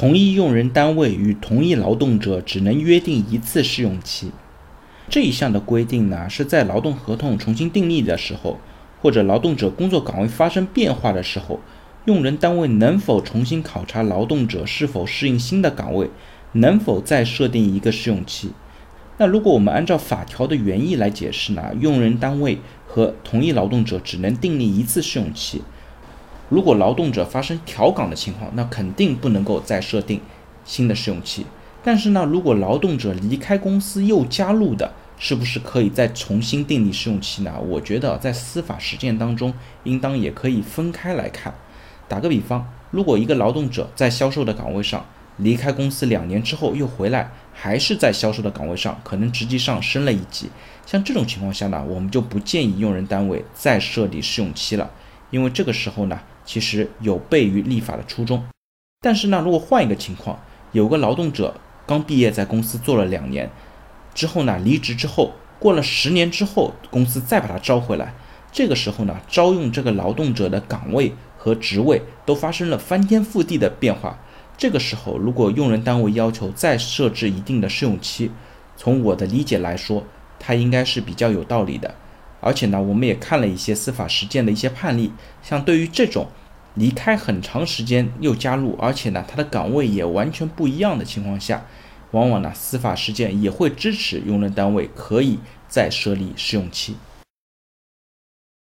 同一用人单位与同一劳动者只能约定一次试用期。这一项的规定呢，是在劳动合同重新订立的时候，或者劳动者工作岗位发生变化的时候，用人单位能否重新考察劳动者是否适应新的岗位，能否再设定一个试用期。那如果我们按照法条的原意来解释呢，用人单位和同一劳动者只能订立一次试用期。如果劳动者发生调岗的情况，那肯定不能够再设定新的试用期。但是呢，如果劳动者离开公司又加入的，是不是可以再重新订立试用期呢？我觉得在司法实践当中，应当也可以分开来看。打个比方，如果一个劳动者在销售的岗位上离开公司两年之后又回来，还是在销售的岗位上，可能职级上升了一级，像这种情况下呢，我们就不建议用人单位再设立试用期了，因为这个时候呢。其实有悖于立法的初衷，但是呢，如果换一个情况，有个劳动者刚毕业在公司做了两年，之后呢离职之后，过了十年之后，公司再把他招回来，这个时候呢，招用这个劳动者的岗位和职位都发生了翻天覆地的变化，这个时候如果用人单位要求再设置一定的试用期，从我的理解来说，它应该是比较有道理的，而且呢，我们也看了一些司法实践的一些判例，像对于这种。离开很长时间又加入，而且呢，他的岗位也完全不一样的情况下，往往呢，司法实践也会支持用人单位可以再设立试用期。